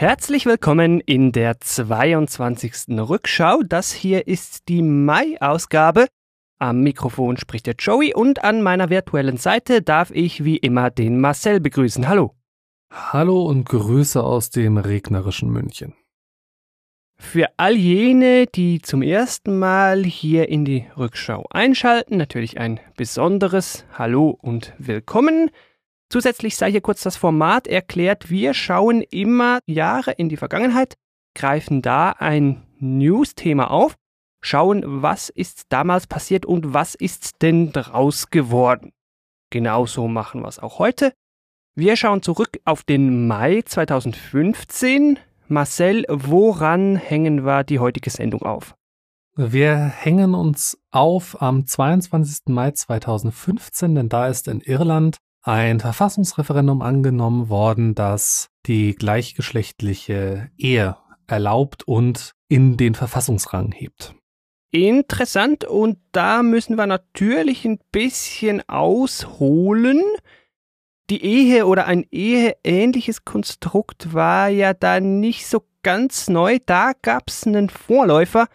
Herzlich willkommen in der 22. Rückschau. Das hier ist die Mai-Ausgabe. Am Mikrofon spricht der Joey und an meiner virtuellen Seite darf ich wie immer den Marcel begrüßen. Hallo. Hallo und Grüße aus dem regnerischen München. Für all jene, die zum ersten Mal hier in die Rückschau einschalten, natürlich ein besonderes Hallo und Willkommen. Zusätzlich sei hier kurz das Format erklärt. Wir schauen immer Jahre in die Vergangenheit, greifen da ein News-Thema auf, schauen, was ist damals passiert und was ist denn draus geworden. Genauso machen wir es auch heute. Wir schauen zurück auf den Mai 2015. Marcel, woran hängen wir die heutige Sendung auf? Wir hängen uns auf am 22. Mai 2015, denn da ist in Irland ein Verfassungsreferendum angenommen worden, das die gleichgeschlechtliche Ehe erlaubt und in den Verfassungsrang hebt. Interessant und da müssen wir natürlich ein bisschen ausholen. Die Ehe oder ein eheähnliches Konstrukt war ja da nicht so ganz neu. Da gab es einen Vorläufer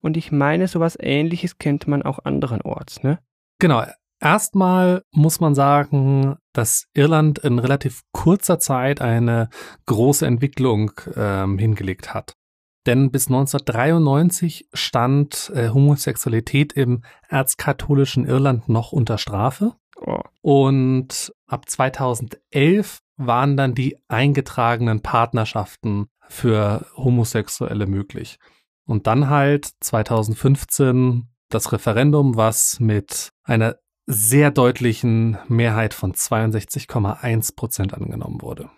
und ich meine, sowas ähnliches kennt man auch anderenorts, ne? Genau, Erstmal muss man sagen, dass Irland in relativ kurzer Zeit eine große Entwicklung ähm, hingelegt hat. Denn bis 1993 stand äh, Homosexualität im erzkatholischen Irland noch unter Strafe. Oh. Und ab 2011 waren dann die eingetragenen Partnerschaften für Homosexuelle möglich. Und dann halt 2015 das Referendum, was mit einer sehr deutlichen Mehrheit von 62,1 Prozent angenommen wurde.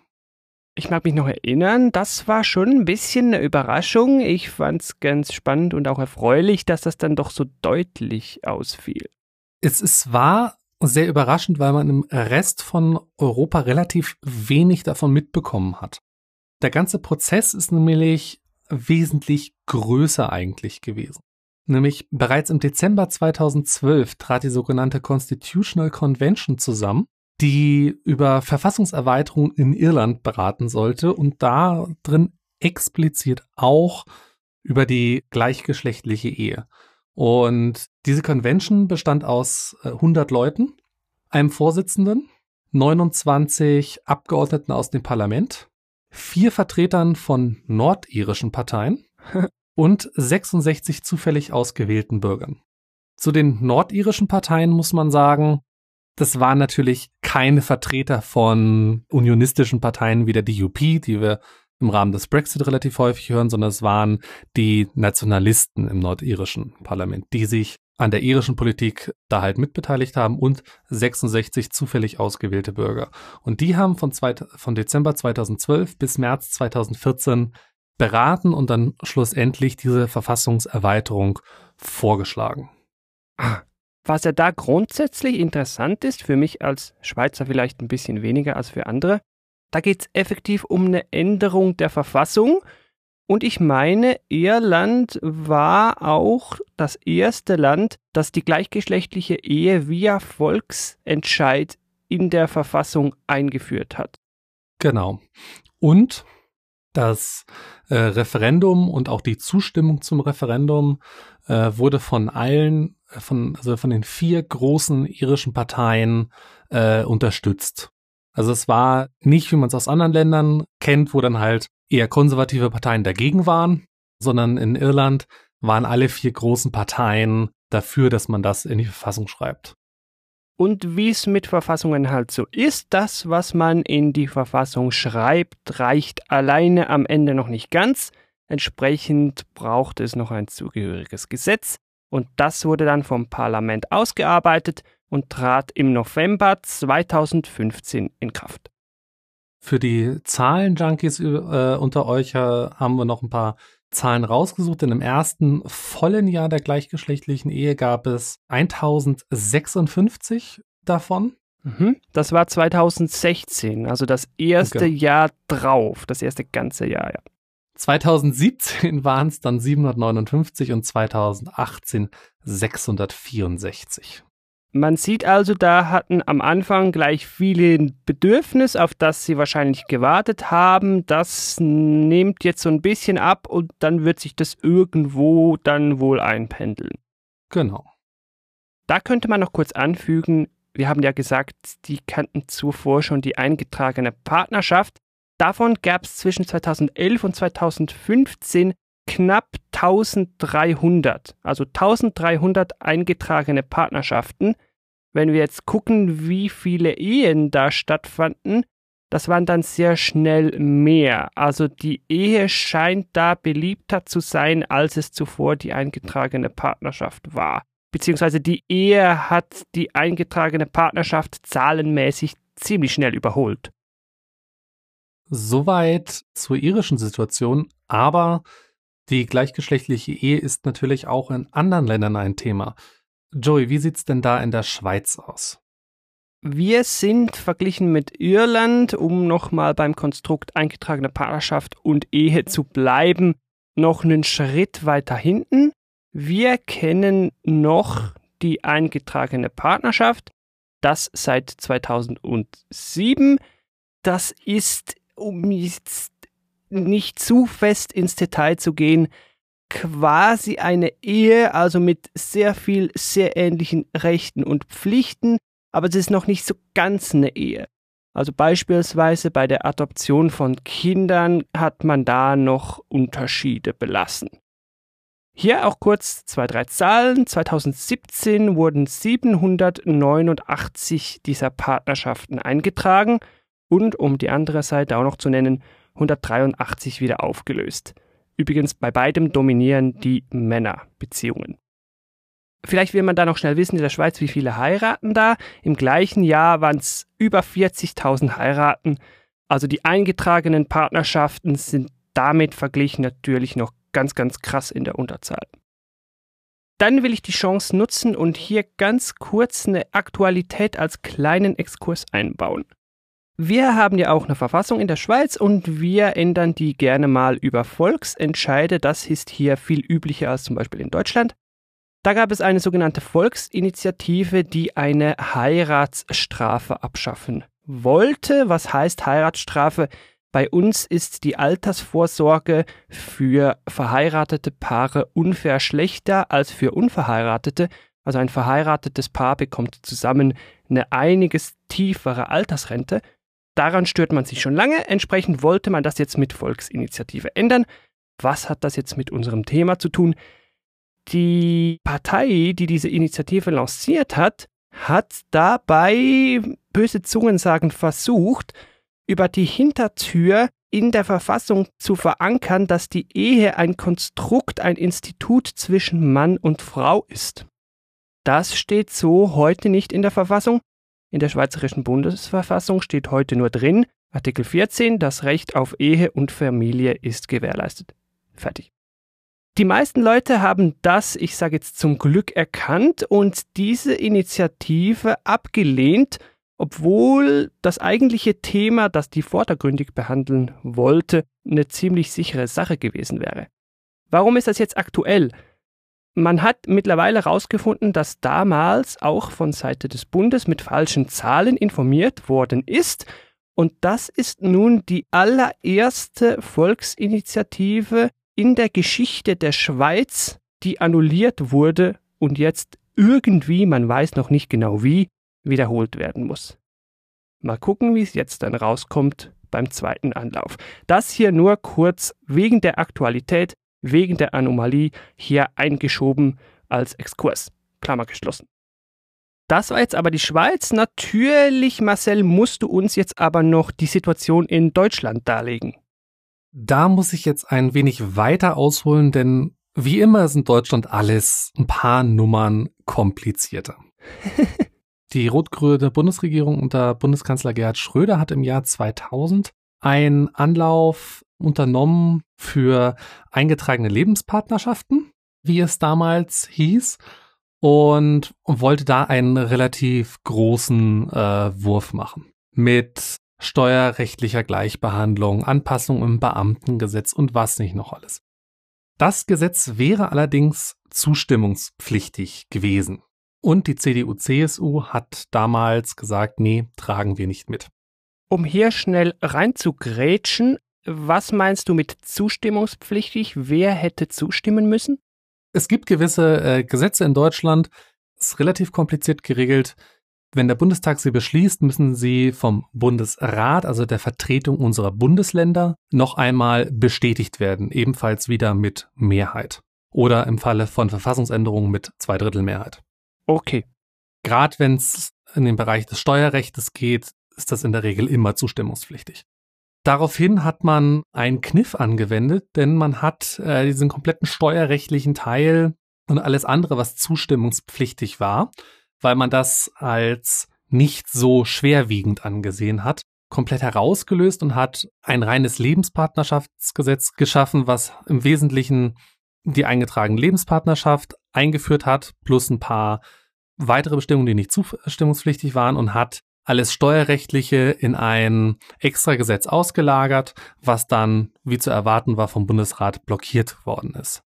Ich mag mich noch erinnern, das war schon ein bisschen eine Überraschung. Ich fand es ganz spannend und auch erfreulich, dass das dann doch so deutlich ausfiel. Es, es war sehr überraschend, weil man im Rest von Europa relativ wenig davon mitbekommen hat. Der ganze Prozess ist nämlich wesentlich größer eigentlich gewesen. Nämlich bereits im Dezember 2012 trat die sogenannte Constitutional Convention zusammen, die über Verfassungserweiterung in Irland beraten sollte und da drin explizit auch über die gleichgeschlechtliche Ehe. Und diese Convention bestand aus 100 äh, Leuten, einem Vorsitzenden, 29 Abgeordneten aus dem Parlament, vier Vertretern von nordirischen Parteien und 66 zufällig ausgewählten Bürgern. Zu den nordirischen Parteien muss man sagen, das waren natürlich keine Vertreter von unionistischen Parteien wie der DUP, die wir im Rahmen des Brexit relativ häufig hören, sondern es waren die Nationalisten im nordirischen Parlament, die sich an der irischen Politik da halt mitbeteiligt haben und 66 zufällig ausgewählte Bürger. Und die haben von, zwei, von Dezember 2012 bis März 2014 beraten und dann schlussendlich diese Verfassungserweiterung vorgeschlagen. Was ja da grundsätzlich interessant ist, für mich als Schweizer vielleicht ein bisschen weniger als für andere, da geht es effektiv um eine Änderung der Verfassung. Und ich meine, Irland war auch das erste Land, das die gleichgeschlechtliche Ehe via Volksentscheid in der Verfassung eingeführt hat. Genau. Und das äh, Referendum und auch die Zustimmung zum Referendum äh, wurde von allen, äh, von, also von den vier großen irischen Parteien äh, unterstützt. Also es war nicht, wie man es aus anderen Ländern kennt, wo dann halt eher konservative Parteien dagegen waren, sondern in Irland waren alle vier großen Parteien dafür, dass man das in die Verfassung schreibt. Und wie es mit Verfassungen halt so ist, das, was man in die Verfassung schreibt, reicht alleine am Ende noch nicht ganz. Entsprechend braucht es noch ein zugehöriges Gesetz. Und das wurde dann vom Parlament ausgearbeitet und trat im November 2015 in Kraft. Für die Zahlen-Junkies äh, unter euch äh, haben wir noch ein paar Zahlen rausgesucht, denn im ersten vollen Jahr der gleichgeschlechtlichen Ehe gab es 1056 davon. Mhm. Das war 2016, also das erste okay. Jahr drauf, das erste ganze Jahr, ja. 2017 waren es dann 759 und 2018 664. Man sieht also, da hatten am Anfang gleich viele ein Bedürfnis, auf das sie wahrscheinlich gewartet haben. Das nimmt jetzt so ein bisschen ab und dann wird sich das irgendwo dann wohl einpendeln. Genau. Da könnte man noch kurz anfügen, wir haben ja gesagt, die kannten zuvor schon die eingetragene Partnerschaft. Davon gab es zwischen 2011 und 2015 knapp 1300, also 1300 eingetragene Partnerschaften. Wenn wir jetzt gucken, wie viele Ehen da stattfanden, das waren dann sehr schnell mehr. Also die Ehe scheint da beliebter zu sein, als es zuvor die eingetragene Partnerschaft war. Beziehungsweise die Ehe hat die eingetragene Partnerschaft zahlenmäßig ziemlich schnell überholt. Soweit zur irischen Situation, aber die gleichgeschlechtliche Ehe ist natürlich auch in anderen Ländern ein Thema. Joey, wie sieht's denn da in der Schweiz aus? Wir sind verglichen mit Irland, um nochmal beim Konstrukt eingetragene Partnerschaft und Ehe zu bleiben, noch einen Schritt weiter hinten. Wir kennen noch die eingetragene Partnerschaft, das seit 2007. Das ist, um jetzt nicht zu fest ins Detail zu gehen, quasi eine Ehe, also mit sehr viel, sehr ähnlichen Rechten und Pflichten, aber es ist noch nicht so ganz eine Ehe. Also beispielsweise bei der Adoption von Kindern hat man da noch Unterschiede belassen. Hier auch kurz zwei, drei Zahlen. 2017 wurden 789 dieser Partnerschaften eingetragen und, um die andere Seite auch noch zu nennen, 183 wieder aufgelöst. Übrigens bei beidem dominieren die Männerbeziehungen. Vielleicht will man da noch schnell wissen in der Schweiz, wie viele heiraten da. Im gleichen Jahr waren es über 40.000 Heiraten. Also die eingetragenen Partnerschaften sind damit verglichen natürlich noch ganz, ganz krass in der Unterzahl. Dann will ich die Chance nutzen und hier ganz kurz eine Aktualität als kleinen Exkurs einbauen. Wir haben ja auch eine Verfassung in der Schweiz und wir ändern die gerne mal über Volksentscheide. Das ist hier viel üblicher als zum Beispiel in Deutschland. Da gab es eine sogenannte Volksinitiative, die eine Heiratsstrafe abschaffen wollte. Was heißt Heiratsstrafe? Bei uns ist die Altersvorsorge für verheiratete Paare unfair schlechter als für unverheiratete. Also ein verheiratetes Paar bekommt zusammen eine einiges tiefere Altersrente Daran stört man sich schon lange. Entsprechend wollte man das jetzt mit Volksinitiative ändern. Was hat das jetzt mit unserem Thema zu tun? Die Partei, die diese Initiative lanciert hat, hat dabei, böse Zungen sagen, versucht, über die Hintertür in der Verfassung zu verankern, dass die Ehe ein Konstrukt, ein Institut zwischen Mann und Frau ist. Das steht so heute nicht in der Verfassung. In der Schweizerischen Bundesverfassung steht heute nur drin, Artikel 14, das Recht auf Ehe und Familie ist gewährleistet. Fertig. Die meisten Leute haben das, ich sage jetzt zum Glück, erkannt und diese Initiative abgelehnt, obwohl das eigentliche Thema, das die vordergründig behandeln wollte, eine ziemlich sichere Sache gewesen wäre. Warum ist das jetzt aktuell? Man hat mittlerweile herausgefunden, dass damals auch von Seite des Bundes mit falschen Zahlen informiert worden ist. Und das ist nun die allererste Volksinitiative in der Geschichte der Schweiz, die annulliert wurde und jetzt irgendwie, man weiß noch nicht genau wie, wiederholt werden muss. Mal gucken, wie es jetzt dann rauskommt beim zweiten Anlauf. Das hier nur kurz wegen der Aktualität wegen der Anomalie hier eingeschoben als Exkurs. Klammer geschlossen. Das war jetzt aber die Schweiz. Natürlich, Marcel, musst du uns jetzt aber noch die Situation in Deutschland darlegen. Da muss ich jetzt ein wenig weiter ausholen, denn wie immer ist in Deutschland alles ein paar Nummern komplizierter. die rot-grüne Bundesregierung unter Bundeskanzler Gerhard Schröder hat im Jahr 2000 einen Anlauf unternommen für eingetragene Lebenspartnerschaften, wie es damals hieß, und wollte da einen relativ großen äh, Wurf machen. Mit steuerrechtlicher Gleichbehandlung, Anpassung im Beamtengesetz und was nicht noch alles. Das Gesetz wäre allerdings zustimmungspflichtig gewesen. Und die CDU-CSU hat damals gesagt, nee, tragen wir nicht mit. Um hier schnell reinzugrätschen, was meinst du mit zustimmungspflichtig? Wer hätte zustimmen müssen? Es gibt gewisse äh, Gesetze in Deutschland, ist relativ kompliziert geregelt. Wenn der Bundestag sie beschließt, müssen sie vom Bundesrat, also der Vertretung unserer Bundesländer, noch einmal bestätigt werden, ebenfalls wieder mit Mehrheit. Oder im Falle von Verfassungsänderungen mit Zweidrittelmehrheit. Okay. Gerade wenn es in den Bereich des Steuerrechts geht, ist das in der Regel immer zustimmungspflichtig. Daraufhin hat man einen Kniff angewendet, denn man hat äh, diesen kompletten steuerrechtlichen Teil und alles andere, was zustimmungspflichtig war, weil man das als nicht so schwerwiegend angesehen hat, komplett herausgelöst und hat ein reines Lebenspartnerschaftsgesetz geschaffen, was im Wesentlichen die eingetragene Lebenspartnerschaft eingeführt hat, plus ein paar weitere Bestimmungen, die nicht zustimmungspflichtig waren und hat alles Steuerrechtliche in ein Extragesetz ausgelagert, was dann, wie zu erwarten war, vom Bundesrat blockiert worden ist.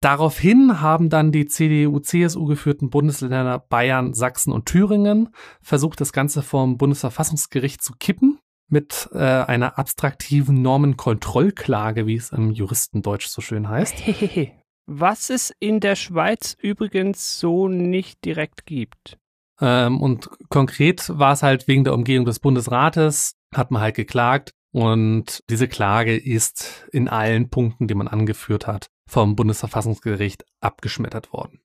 Daraufhin haben dann die CDU-CSU geführten Bundesländer Bayern, Sachsen und Thüringen versucht, das Ganze vom Bundesverfassungsgericht zu kippen mit äh, einer abstraktiven Normenkontrollklage, wie es im Juristendeutsch so schön heißt. Was es in der Schweiz übrigens so nicht direkt gibt. Ähm, und konkret war es halt wegen der Umgehung des Bundesrates, hat man halt geklagt. Und diese Klage ist in allen Punkten, die man angeführt hat, vom Bundesverfassungsgericht abgeschmettert worden.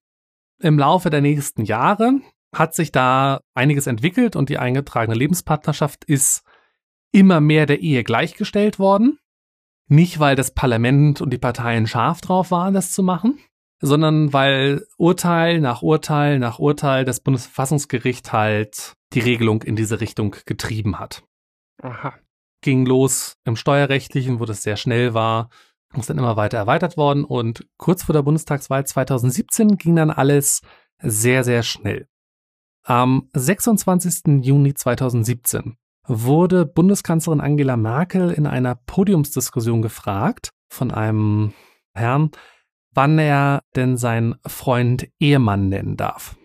Im Laufe der nächsten Jahre hat sich da einiges entwickelt und die eingetragene Lebenspartnerschaft ist immer mehr der Ehe gleichgestellt worden. Nicht, weil das Parlament und die Parteien scharf drauf waren, das zu machen, sondern weil Urteil nach Urteil nach Urteil das Bundesverfassungsgericht halt die Regelung in diese Richtung getrieben hat. Aha. Ging los im Steuerrechtlichen, wo das sehr schnell war, ist dann immer weiter erweitert worden und kurz vor der Bundestagswahl 2017 ging dann alles sehr, sehr schnell. Am 26. Juni 2017 wurde Bundeskanzlerin Angela Merkel in einer Podiumsdiskussion gefragt von einem Herrn, wann er denn seinen Freund Ehemann nennen darf.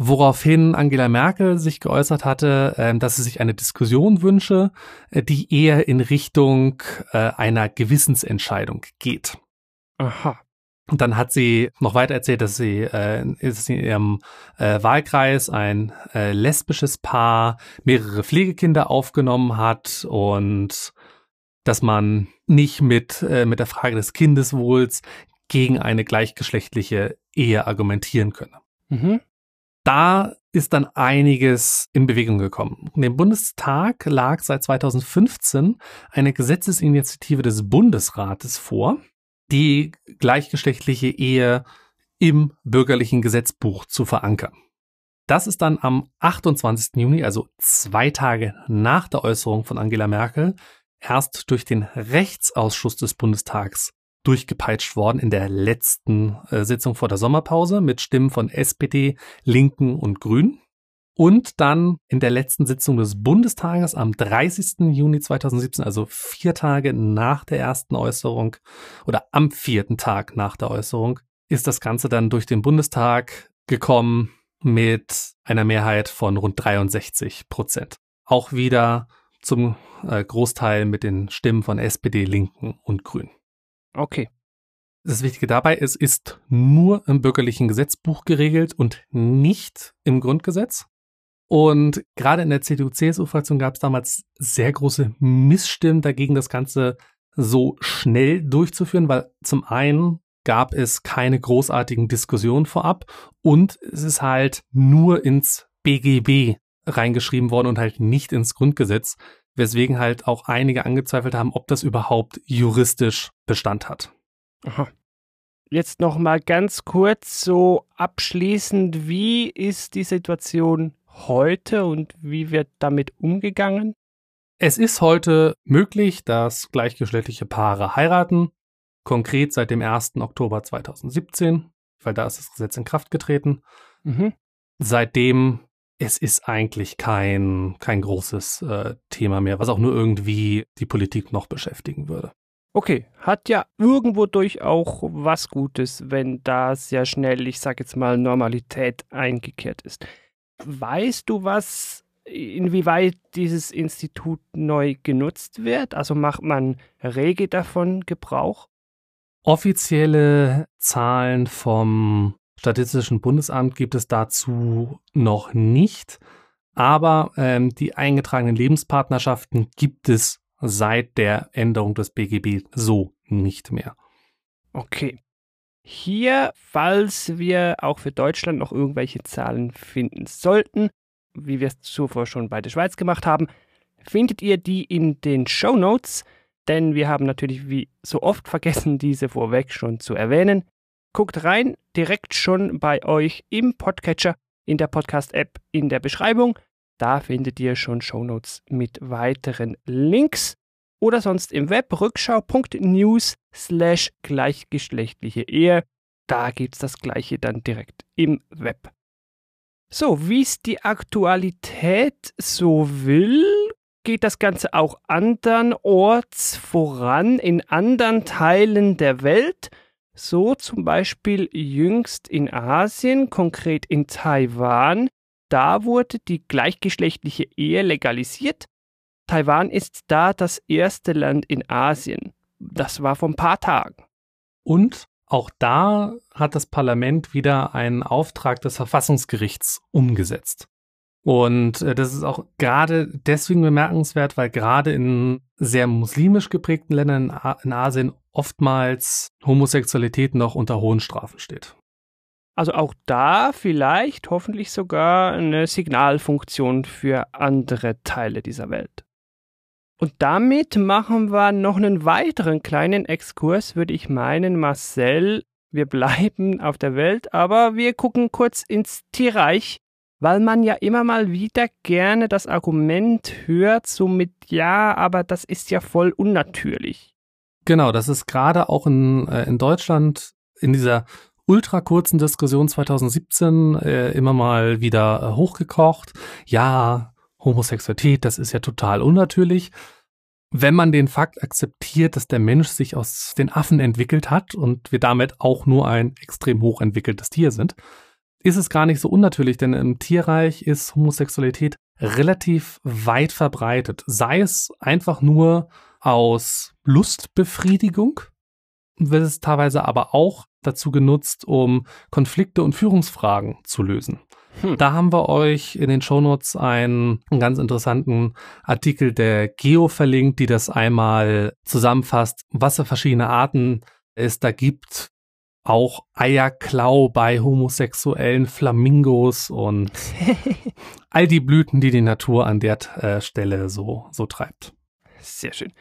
Woraufhin Angela Merkel sich geäußert hatte, ähm, dass sie sich eine Diskussion wünsche, äh, die eher in Richtung äh, einer Gewissensentscheidung geht. Aha. Und dann hat sie noch weiter erzählt, dass sie, äh, in ihrem äh, Wahlkreis ein äh, lesbisches Paar mehrere Pflegekinder aufgenommen hat und dass man nicht mit, äh, mit der Frage des Kindeswohls gegen eine gleichgeschlechtliche Ehe argumentieren könne. Mhm da ist dann einiges in Bewegung gekommen. Dem Bundestag lag seit 2015 eine Gesetzesinitiative des Bundesrates vor, die gleichgeschlechtliche Ehe im bürgerlichen Gesetzbuch zu verankern. Das ist dann am 28. Juni, also zwei Tage nach der Äußerung von Angela Merkel, erst durch den Rechtsausschuss des Bundestags durchgepeitscht worden in der letzten äh, Sitzung vor der Sommerpause mit Stimmen von SPD, Linken und Grünen. Und dann in der letzten Sitzung des Bundestages am 30. Juni 2017, also vier Tage nach der ersten Äußerung oder am vierten Tag nach der Äußerung, ist das Ganze dann durch den Bundestag gekommen mit einer Mehrheit von rund 63 Prozent. Auch wieder zum äh, Großteil mit den Stimmen von SPD, Linken und Grünen. Okay. Das Wichtige dabei ist, ist nur im bürgerlichen Gesetzbuch geregelt und nicht im Grundgesetz. Und gerade in der CDU-CSU-Fraktion gab es damals sehr große Missstimmen dagegen, das Ganze so schnell durchzuführen, weil zum einen gab es keine großartigen Diskussionen vorab und es ist halt nur ins BGB reingeschrieben worden und halt nicht ins Grundgesetz weswegen halt auch einige angezweifelt haben, ob das überhaupt juristisch Bestand hat. Aha. Jetzt noch mal ganz kurz so abschließend, wie ist die Situation heute und wie wird damit umgegangen? Es ist heute möglich, dass gleichgeschlechtliche Paare heiraten, konkret seit dem 1. Oktober 2017, weil da ist das Gesetz in Kraft getreten. Mhm. Seitdem es ist eigentlich kein, kein großes äh, Thema mehr, was auch nur irgendwie die Politik noch beschäftigen würde. Okay, hat ja irgendwo durch auch was Gutes, wenn da sehr schnell, ich sag jetzt mal, Normalität eingekehrt ist. Weißt du was, inwieweit dieses Institut neu genutzt wird? Also macht man rege davon Gebrauch? Offizielle Zahlen vom Statistischen Bundesamt gibt es dazu noch nicht, aber ähm, die eingetragenen Lebenspartnerschaften gibt es seit der Änderung des BGB so nicht mehr. Okay. Hier, falls wir auch für Deutschland noch irgendwelche Zahlen finden sollten, wie wir es zuvor schon bei der Schweiz gemacht haben, findet ihr die in den Show Notes, denn wir haben natürlich wie so oft vergessen, diese vorweg schon zu erwähnen. Guckt rein, direkt schon bei euch im Podcatcher, in der Podcast-App, in der Beschreibung. Da findet ihr schon Shownotes mit weiteren Links oder sonst im Web rückschau.news slash gleichgeschlechtliche Ehe. Da gibt es das gleiche dann direkt im Web. So, wie es die Aktualität so will, geht das Ganze auch andernorts voran in anderen Teilen der Welt. So zum Beispiel jüngst in Asien, konkret in Taiwan, da wurde die gleichgeschlechtliche Ehe legalisiert. Taiwan ist da das erste Land in Asien. Das war vor ein paar Tagen. Und auch da hat das Parlament wieder einen Auftrag des Verfassungsgerichts umgesetzt. Und äh, das ist auch gerade deswegen bemerkenswert, weil gerade in sehr muslimisch geprägten Ländern in Asien oftmals Homosexualität noch unter hohen Strafen steht. Also auch da vielleicht hoffentlich sogar eine Signalfunktion für andere Teile dieser Welt. Und damit machen wir noch einen weiteren kleinen Exkurs, würde ich meinen, Marcel. Wir bleiben auf der Welt, aber wir gucken kurz ins Tierreich, weil man ja immer mal wieder gerne das Argument hört, so mit ja, aber das ist ja voll unnatürlich. Genau, das ist gerade auch in, äh, in Deutschland in dieser ultra kurzen Diskussion 2017 äh, immer mal wieder äh, hochgekocht. Ja, Homosexualität, das ist ja total unnatürlich. Wenn man den Fakt akzeptiert, dass der Mensch sich aus den Affen entwickelt hat und wir damit auch nur ein extrem hochentwickeltes Tier sind, ist es gar nicht so unnatürlich, denn im Tierreich ist Homosexualität relativ weit verbreitet. Sei es einfach nur aus Lustbefriedigung, wird es teilweise aber auch dazu genutzt, um Konflikte und Führungsfragen zu lösen. Hm. Da haben wir euch in den Shownotes einen, einen ganz interessanten Artikel der Geo verlinkt, die das einmal zusammenfasst, was für verschiedene Arten es da gibt. Auch Eierklau bei homosexuellen Flamingos und all die Blüten, die die Natur an der äh, Stelle so, so treibt. Sehr schön.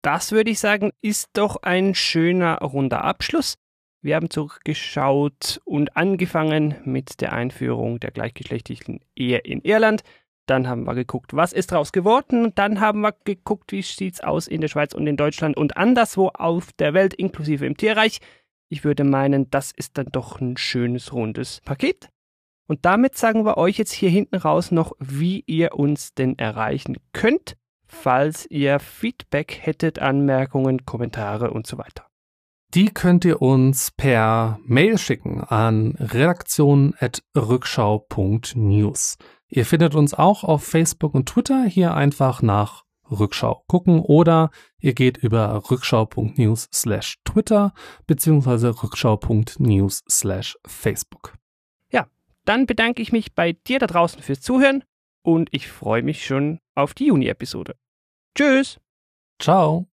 Das würde ich sagen, ist doch ein schöner runder Abschluss. Wir haben zurückgeschaut und angefangen mit der Einführung der gleichgeschlechtlichen Ehe in Irland. Dann haben wir geguckt, was ist daraus geworden. Dann haben wir geguckt, wie sieht es aus in der Schweiz und in Deutschland und anderswo auf der Welt, inklusive im Tierreich. Ich würde meinen, das ist dann doch ein schönes, rundes Paket. Und damit sagen wir euch jetzt hier hinten raus noch, wie ihr uns denn erreichen könnt, falls ihr Feedback hättet, Anmerkungen, Kommentare und so weiter. Die könnt ihr uns per Mail schicken an redaktion.rückschau.news. Ihr findet uns auch auf Facebook und Twitter. Hier einfach nach Rückschau gucken oder ihr geht über rückschau.news slash Twitter beziehungsweise rückschau.news slash Facebook. Ja, dann bedanke ich mich bei dir da draußen fürs Zuhören und ich freue mich schon auf die Juni-Episode. Tschüss! Ciao!